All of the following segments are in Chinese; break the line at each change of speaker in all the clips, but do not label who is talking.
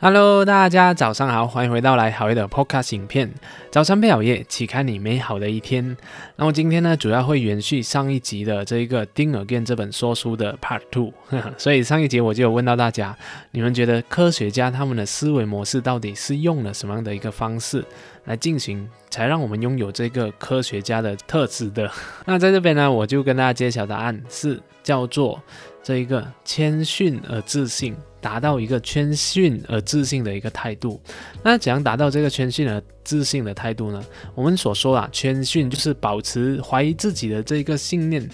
Hello，大家早上好，欢迎回到来好夜的 Podcast 影片。早餐配好夜，启开你美好的一天。那么今天呢，主要会延续上一集的这一个《丁尔健》这本说书的 Part Two。所以上一集我就有问到大家，你们觉得科学家他们的思维模式到底是用了什么样的一个方式来进行，才让我们拥有这个科学家的特质的？那在这边呢，我就跟大家揭晓答案，是叫做这一个谦逊而自信。达到一个谦逊而自信的一个态度，那怎样达到这个谦逊而自信的态度呢？我们所说啊，谦逊就是保持怀疑自己的这个信念，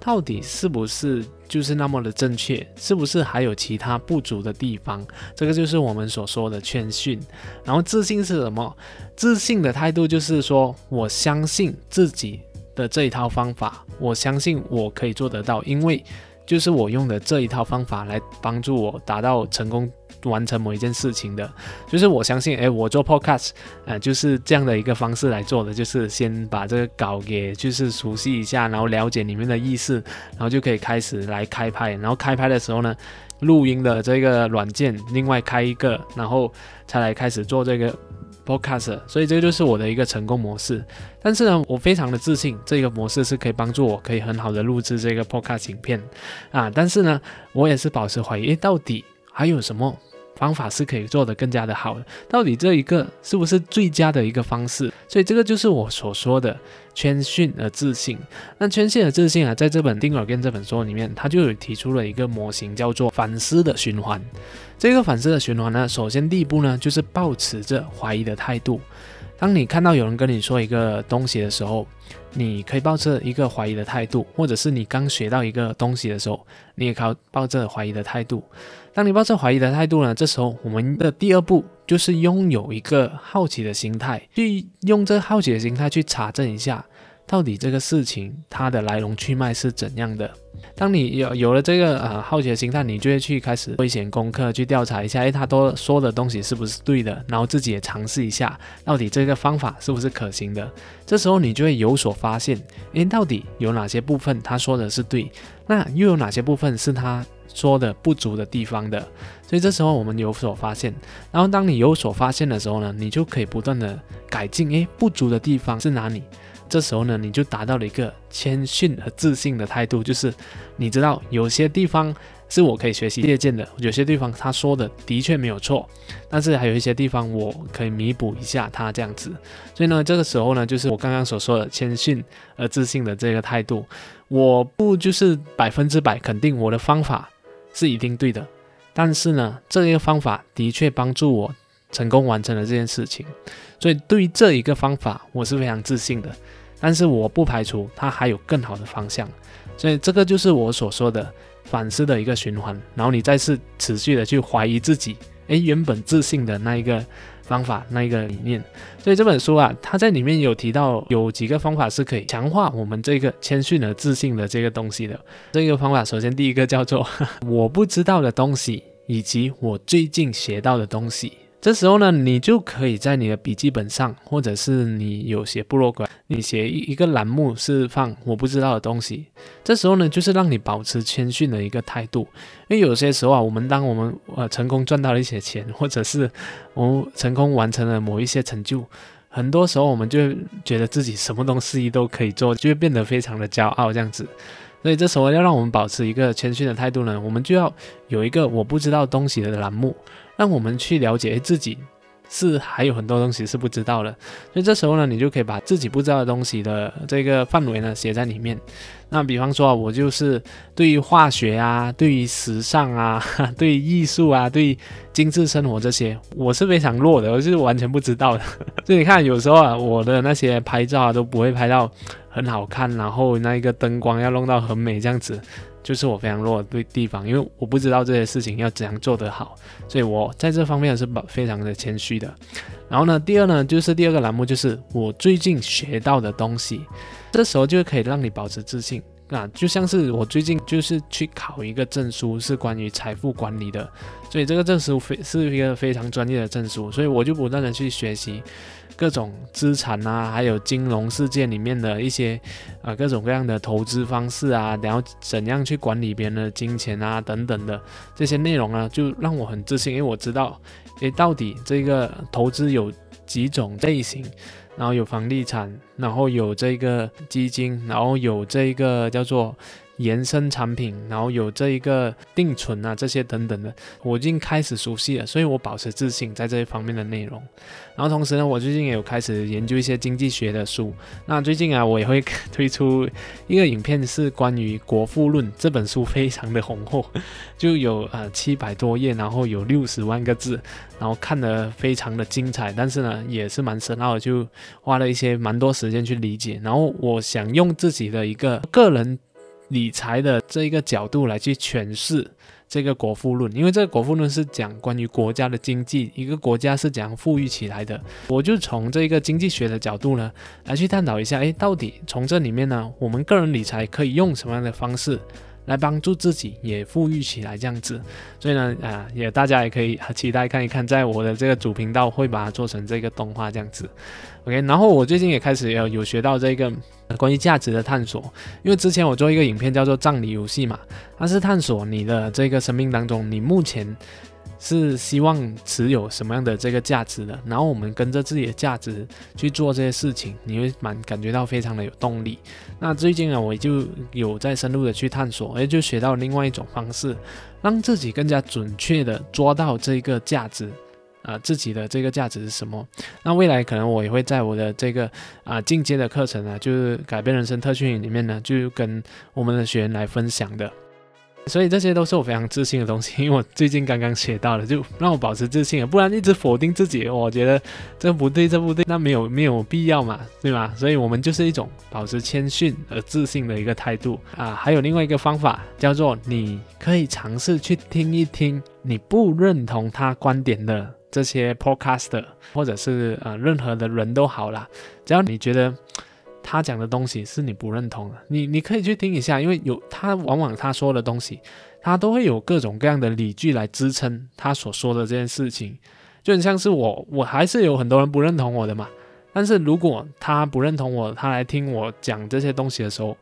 到底是不是就是那么的正确？是不是还有其他不足的地方？这个就是我们所说的谦逊。然后自信是什么？自信的态度就是说，我相信自己的这一套方法，我相信我可以做得到，因为。就是我用的这一套方法来帮助我达到成功完成某一件事情的，就是我相信，哎，我做 podcast，呃，就是这样的一个方式来做的，就是先把这个稿给就是熟悉一下，然后了解里面的意思，然后就可以开始来开拍，然后开拍的时候呢，录音的这个软件另外开一个，然后才来开始做这个。Podcast，所以这就是我的一个成功模式。但是呢，我非常的自信，这个模式是可以帮助我可以很好的录制这个 Podcast 影片啊。但是呢，我也是保持怀疑，诶，到底还有什么？方法是可以做得更加的好的，到底这一个是不是最佳的一个方式？所以这个就是我所说的谦逊而自信。那谦逊而自信啊，在这本《丁尔根》这本书里面，他就有提出了一个模型，叫做反思的循环。这个反思的循环呢，首先第一步呢，就是保持着怀疑的态度。当你看到有人跟你说一个东西的时候，你可以抱着一个怀疑的态度，或者是你刚学到一个东西的时候，你也靠抱着怀疑的态度。当你抱着怀疑的态度呢，这时候我们的第二步就是拥有一个好奇的心态，去用这好奇的心态去查证一下。到底这个事情它的来龙去脉是怎样的？当你有有了这个呃好奇的心态，你就会去开始做一些功课，去调查一下，诶，他都说的东西是不是对的？然后自己也尝试一下，到底这个方法是不是可行的？这时候你就会有所发现，诶，到底有哪些部分他说的是对，那又有哪些部分是他说的不足的地方的？所以这时候我们有所发现，然后当你有所发现的时候呢，你就可以不断的改进，诶，不足的地方是哪里？这时候呢，你就达到了一个谦逊和自信的态度，就是你知道有些地方是我可以学习借鉴的，有些地方他说的的确没有错，但是还有一些地方我可以弥补一下他这样子。所以呢，这个时候呢，就是我刚刚所说的谦逊而自信的这个态度，我不就是百分之百肯定我的方法是一定对的，但是呢，这一个方法的确帮助我成功完成了这件事情，所以对于这一个方法，我是非常自信的。但是我不排除它还有更好的方向，所以这个就是我所说的反思的一个循环。然后你再次持续的去怀疑自己，诶，原本自信的那一个方法，那一个理念。所以这本书啊，它在里面有提到有几个方法是可以强化我们这个谦逊的自信的这个东西的。这个方法，首先第一个叫做 我不知道的东西，以及我最近学到的东西。这时候呢，你就可以在你的笔记本上，或者是你有写部落格，你写一一个栏目是放我不知道的东西。这时候呢，就是让你保持谦逊的一个态度。因为有些时候啊，我们当我们呃成功赚到了一些钱，或者是我们成功完成了某一些成就，很多时候我们就觉得自己什么东西都可以做，就会变得非常的骄傲这样子。所以这时候要让我们保持一个谦逊的态度呢，我们就要有一个我不知道东西的栏目。让我们去了解自己是还有很多东西是不知道的，所以这时候呢，你就可以把自己不知道的东西的这个范围呢写在里面。那比方说，我就是对于化学啊，对于时尚啊，对于艺术啊，对于精致生活这些，我是非常弱的，我是完全不知道的。所以你看，有时候啊，我的那些拍照啊都不会拍到很好看，然后那一个灯光要弄到很美这样子。就是我非常弱的地方，因为我不知道这些事情要怎样做得好，所以我在这方面是非常的谦虚的。然后呢，第二呢，就是第二个栏目就是我最近学到的东西，这时候就可以让你保持自信。啊，就像是我最近就是去考一个证书，是关于财富管理的，所以这个证书非是一个非常专业的证书，所以我就不断的去学习各种资产啊，还有金融世界里面的一些啊各种各样的投资方式啊，然后怎样去管理别人的金钱啊等等的这些内容呢，就让我很自信，因为我知道，诶，到底这个投资有几种类型。然后有房地产，然后有这个基金，然后有这个叫做。延伸产品，然后有这一个定存啊，这些等等的，我已经开始熟悉了，所以我保持自信在这一方面的内容。然后同时呢，我最近也有开始研究一些经济学的书。那最近啊，我也会推出一个影片，是关于《国富论》这本书，非常的红厚，就有呃七百多页，然后有六十万个字，然后看得非常的精彩，但是呢，也是蛮深奥，就花了一些蛮多时间去理解。然后我想用自己的一个个人。理财的这一个角度来去诠释这个国富论，因为这个国富论是讲关于国家的经济，一个国家是怎样富裕起来的。我就从这个经济学的角度呢，来去探讨一下，诶，到底从这里面呢，我们个人理财可以用什么样的方式？来帮助自己也富裕起来，这样子，所以呢，啊，也大家也可以期待看一看，在我的这个主频道会把它做成这个动画这样子，OK。然后我最近也开始有有学到这个关于价值的探索，因为之前我做一个影片叫做葬礼游戏嘛，它是探索你的这个生命当中，你目前。是希望持有什么样的这个价值的，然后我们跟着自己的价值去做这些事情，你会蛮感觉到非常的有动力。那最近啊，我就有在深入的去探索，哎，就学到另外一种方式，让自己更加准确的抓到这个价值，啊，自己的这个价值是什么？那未来可能我也会在我的这个啊进阶的课程呢，就是改变人生特训里面呢，就跟我们的学员来分享的。所以这些都是我非常自信的东西，因为我最近刚刚学到了，就让我保持自信不然一直否定自己，我觉得这不对，这不对，那没有没有必要嘛，对吧？所以我们就是一种保持谦逊而自信的一个态度啊。还有另外一个方法叫做，你可以尝试去听一听你不认同他观点的这些 podcaster，或者是呃任何的人都好啦，只要你觉得。他讲的东西是你不认同的，你你可以去听一下，因为有他往往他说的东西，他都会有各种各样的理据来支撑他所说的这件事情，就很像是我，我还是有很多人不认同我的嘛。但是如果他不认同我，他来听我讲这些东西的时候，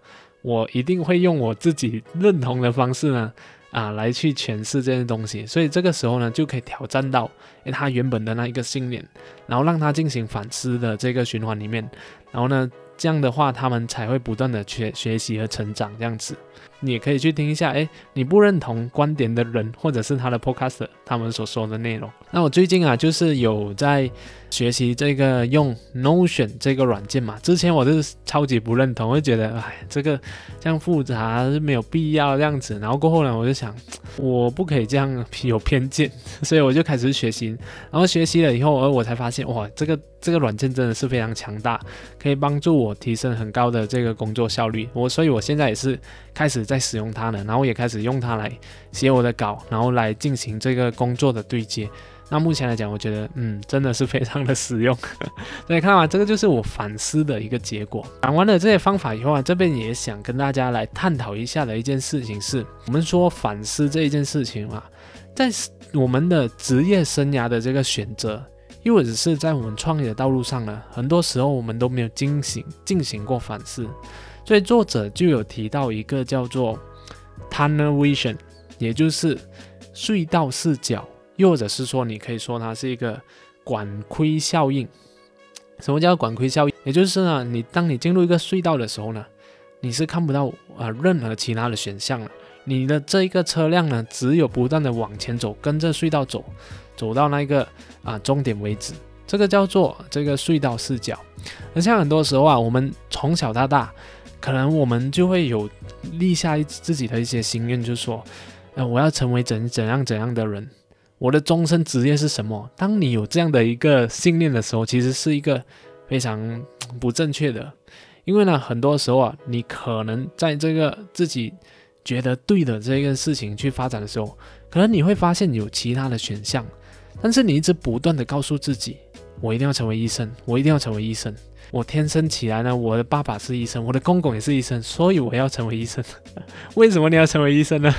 我一定会用我自己认同的方式呢，啊，来去诠释这些东西。所以这个时候呢，就可以挑战到他原本的那一个信念，然后让他进行反思的这个循环里面，然后呢。这样的话，他们才会不断的学学习和成长。这样子，你也可以去听一下。哎，你不认同观点的人，或者是他的 podcast，他们所说的内容。那我最近啊，就是有在。学习这个用 Notion 这个软件嘛，之前我是超级不认同，我就觉得哎，这个这样复杂是没有必要这样子。然后过后呢，我就想，我不可以这样有偏见，所以我就开始学习。然后学习了以后，而我才发现，哇，这个这个软件真的是非常强大，可以帮助我提升很高的这个工作效率。我所以我现在也是开始在使用它呢，然后也开始用它来写我的稿，然后来进行这个工作的对接。那目前来讲，我觉得，嗯，真的是非常的实用。所以看完这个就是我反思的一个结果。讲完了这些方法以后啊，这边也想跟大家来探讨一下的一件事情是，我们说反思这一件事情啊，在我们的职业生涯的这个选择，又或者是在我们创业的道路上呢，很多时候我们都没有进行进行过反思。所以作者就有提到一个叫做 tunnel vision，也就是隧道视角。又或者是说，你可以说它是一个管窥效应。什么叫管窥效应？也就是呢，你当你进入一个隧道的时候呢，你是看不到呃任何其他的选项了。你的这一个车辆呢，只有不断的往前走，跟着隧道走，走到那个啊终点为止。这个叫做这个隧道视角。而像很多时候啊，我们从小到大，可能我们就会有立下自己的一些心愿，就说，呃，我要成为怎怎样怎样的人。我的终身职业是什么？当你有这样的一个信念的时候，其实是一个非常不正确的，因为呢，很多时候啊，你可能在这个自己觉得对的这个事情去发展的时候，可能你会发现有其他的选项，但是你一直不断的告诉自己，我一定要成为医生，我一定要成为医生，我天生起来呢，我的爸爸是医生，我的公公也是医生，所以我要成为医生。为什么你要成为医生呢？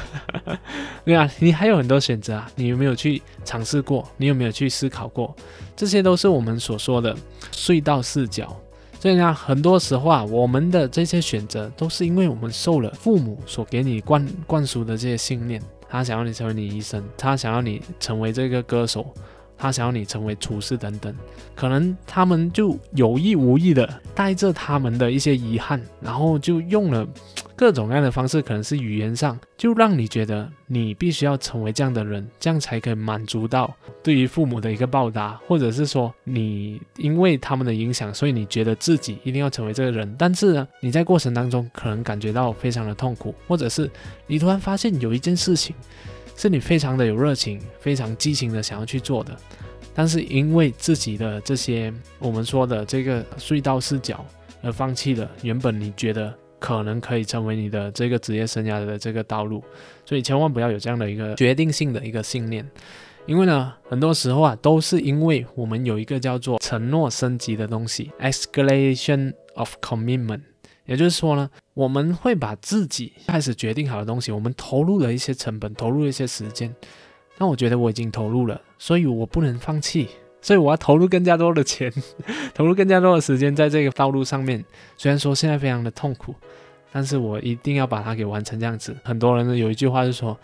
对啊，你还有很多选择啊，你有没有去尝试过？你有没有去思考过？这些都是我们所说的隧道视角。所以呢，很多时候啊，我们的这些选择都是因为我们受了父母所给你灌灌输的这些信念。他想要你成为你医生，他想要你成为这个歌手，他想要你成为厨师等等。可能他们就有意无意的带着他们的一些遗憾，然后就用了。各种各样的方式，可能是语言上，就让你觉得你必须要成为这样的人，这样才可以满足到对于父母的一个报答，或者是说你因为他们的影响，所以你觉得自己一定要成为这个人。但是呢，你在过程当中可能感觉到非常的痛苦，或者是你突然发现有一件事情是你非常的有热情、非常激情的想要去做的，但是因为自己的这些我们说的这个隧道视角而放弃了原本你觉得。可能可以成为你的这个职业生涯的这个道路，所以千万不要有这样的一个决定性的一个信念，因为呢，很多时候啊，都是因为我们有一个叫做承诺升级的东西，escalation of commitment，也就是说呢，我们会把自己开始决定好的东西，我们投入了一些成本，投入一些时间，那我觉得我已经投入了，所以我不能放弃。所以我要投入更加多的钱，投入更加多的时间在这个道路上面。虽然说现在非常的痛苦，但是我一定要把它给完成。这样子，很多人呢有一句话是说，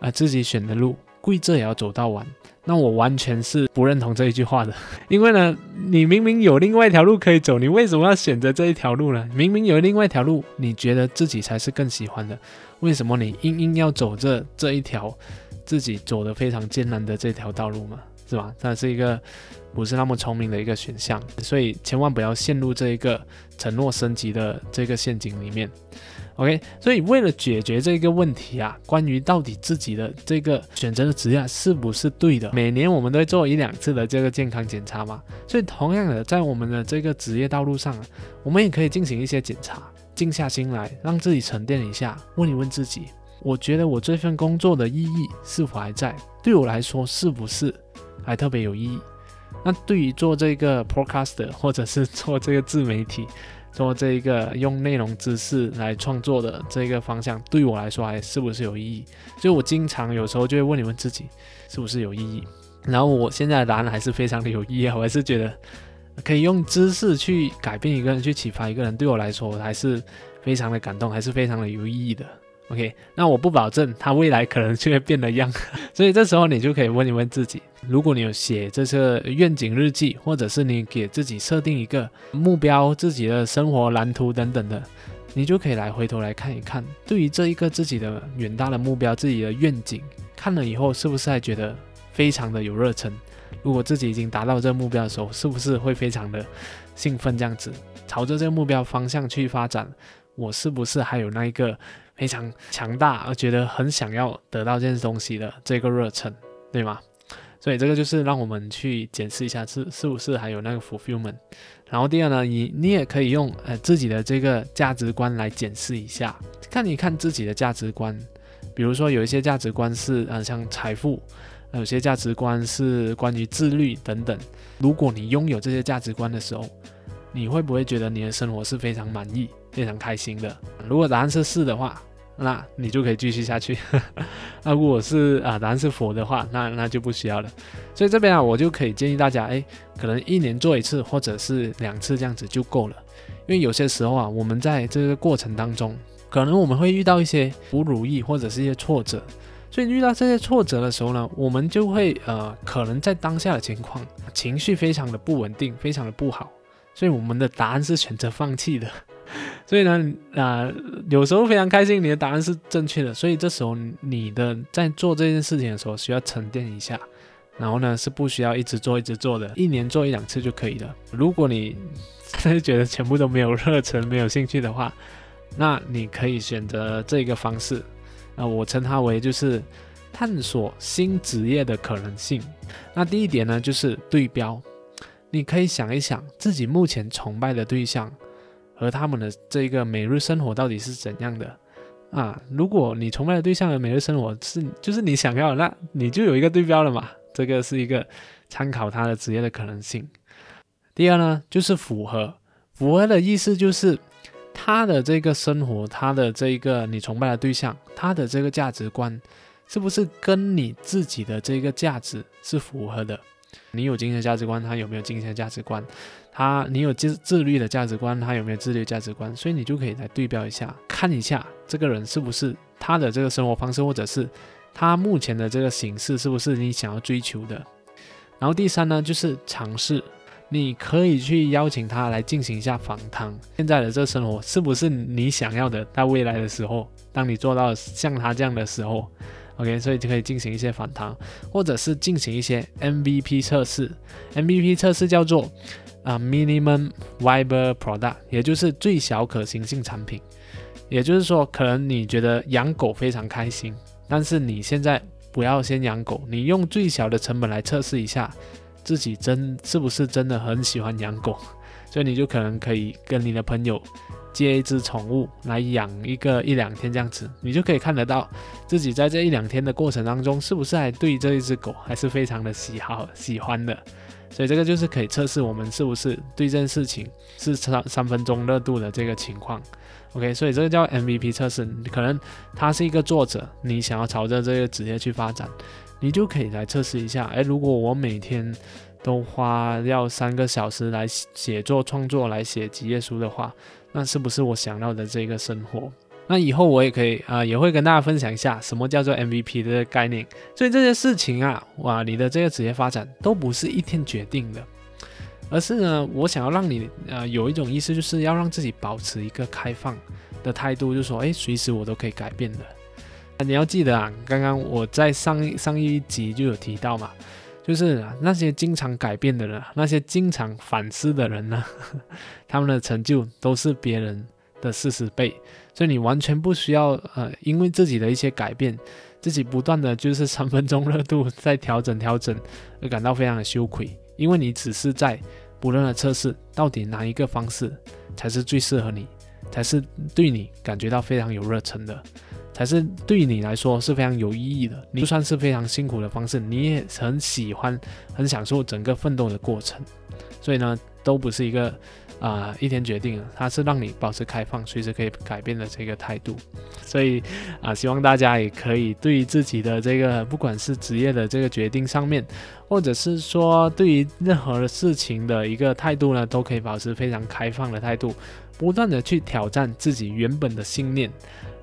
啊，自己选的路，跪着也要走到完。那我完全是不认同这一句话的，因为呢，你明明有另外一条路可以走，你为什么要选择这一条路呢？明明有另外一条路，你觉得自己才是更喜欢的，为什么你硬硬要走这这一条自己走的非常艰难的这条道路嘛？是吧？它是一个不是那么聪明的一个选项，所以千万不要陷入这一个承诺升级的这个陷阱里面。OK，所以为了解决这个问题啊，关于到底自己的这个选择的职业是不是对的，每年我们都会做一两次的这个健康检查嘛。所以同样的，在我们的这个职业道路上，我们也可以进行一些检查，静下心来，让自己沉淀一下，问一问自己：我觉得我这份工作的意义是否还在？对我来说，是不是？还特别有意义。那对于做这个 podcast 或者是做这个自媒体，说这一个用内容知识来创作的这个方向，对我来说还是不是有意义？所以我经常有时候就会问你们自己，是不是有意义？然后我现在的答案还是非常的有意义啊，我还是觉得可以用知识去改变一个人，去启发一个人，对我来说还是非常的感动，还是非常的有意义的。OK，那我不保证他未来可能就会变得一样，所以这时候你就可以问一问自己：如果你有写这个愿景日记，或者是你给自己设定一个目标、自己的生活蓝图等等的，你就可以来回头来看一看，对于这一个自己的远大的目标、自己的愿景，看了以后是不是还觉得非常的有热忱？如果自己已经达到这个目标的时候，是不是会非常的兴奋？这样子朝着这个目标方向去发展，我是不是还有那一个？非常强大，而觉得很想要得到这件东西的这个热忱，对吗？所以这个就是让我们去检视一下是是不是还有那个 fulfillment。然后第二呢，你你也可以用呃自己的这个价值观来检视一下，看一看自己的价值观。比如说有一些价值观是呃像财富，有些价值观是关于自律等等。如果你拥有这些价值观的时候，你会不会觉得你的生活是非常满意、非常开心的？如果答案是是的话，那你就可以继续下去。那如果是啊，答案是否的话，那那就不需要了。所以这边啊，我就可以建议大家，哎，可能一年做一次，或者是两次这样子就够了。因为有些时候啊，我们在这个过程当中，可能我们会遇到一些不如意或者是一些挫折。所以遇到这些挫折的时候呢，我们就会呃，可能在当下的情况，情绪非常的不稳定，非常的不好。所以我们的答案是选择放弃的。所以呢，啊，有时候非常开心，你的答案是正确的。所以这时候你的在做这件事情的时候需要沉淀一下，然后呢是不需要一直做一直做的，一年做一两次就可以了。如果你是觉得全部都没有热忱、没有兴趣的话，那你可以选择这个方式。啊，我称它为就是探索新职业的可能性。那第一点呢就是对标，你可以想一想自己目前崇拜的对象。和他们的这个每日生活到底是怎样的啊？如果你崇拜的对象的每日生活是就是你想要，那你就有一个对标了嘛。这个是一个参考他的职业的可能性。第二呢，就是符合符合的意思就是他的这个生活，他的这一个你崇拜的对象，他的这个价值观，是不是跟你自己的这个价值是符合的？你有金钱价值观，他有没有金钱价值观？他你有自自律的价值观，他有没有自律价值观？所以你就可以来对标一下，看一下这个人是不是他的这个生活方式，或者是他目前的这个形式是不是你想要追求的？然后第三呢，就是尝试，你可以去邀请他来进行一下访谈。现在的这生活是不是你想要的？在未来的时候，当你做到像他这样的时候，OK，所以就可以进行一些访谈，或者是进行一些 MVP 测试。MVP 测试叫做。啊，minimum viable product，也就是最小可行性产品。也就是说，可能你觉得养狗非常开心，但是你现在不要先养狗，你用最小的成本来测试一下自己真是不是真的很喜欢养狗。所以你就可能可以跟你的朋友借一只宠物来养一个一两天这样子，你就可以看得到自己在这一两天的过程当中，是不是还对这一只狗还是非常的喜好喜欢的。所以这个就是可以测试我们是不是对这件事情是三三分钟热度的这个情况，OK，所以这个叫 MVP 测试。可能他是一个作者，你想要朝着这个职业去发展，你就可以来测试一下。哎，如果我每天都花要三个小时来写作创作来写几页书的话，那是不是我想要的这个生活？那以后我也可以啊，也会跟大家分享一下什么叫做 MVP 的概念。所以这些事情啊，哇，你的这个职业发展都不是一天决定的，而是呢，我想要让你呃有一种意思，就是要让自己保持一个开放的态度，就说，哎，随时我都可以改变的。你要记得啊，刚刚我在上上一集就有提到嘛，就是那些经常改变的人，那些经常反思的人呢，他们的成就都是别人的四十倍。所以你完全不需要呃，因为自己的一些改变，自己不断的就是三分钟热度在调整调整，而感到非常的羞愧，因为你只是在不断的测试到底哪一个方式才是最适合你，才是对你感觉到非常有热忱的，才是对你来说是非常有意义的。你就算是非常辛苦的方式，你也很喜欢、很享受整个奋斗的过程。所以呢，都不是一个。啊，一天决定了，它是让你保持开放，随时可以改变的这个态度。所以啊，希望大家也可以对于自己的这个，不管是职业的这个决定上面，或者是说对于任何的事情的一个态度呢，都可以保持非常开放的态度，不断的去挑战自己原本的信念，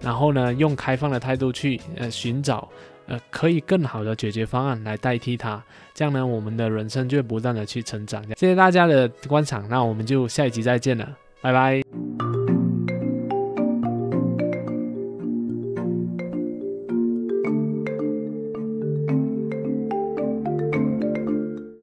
然后呢，用开放的态度去呃寻找。呃，可以更好的解决方案来代替它，这样呢，我们的人生就不断的去成长。谢谢大家的观赏，那我们就下一集再见了，拜拜。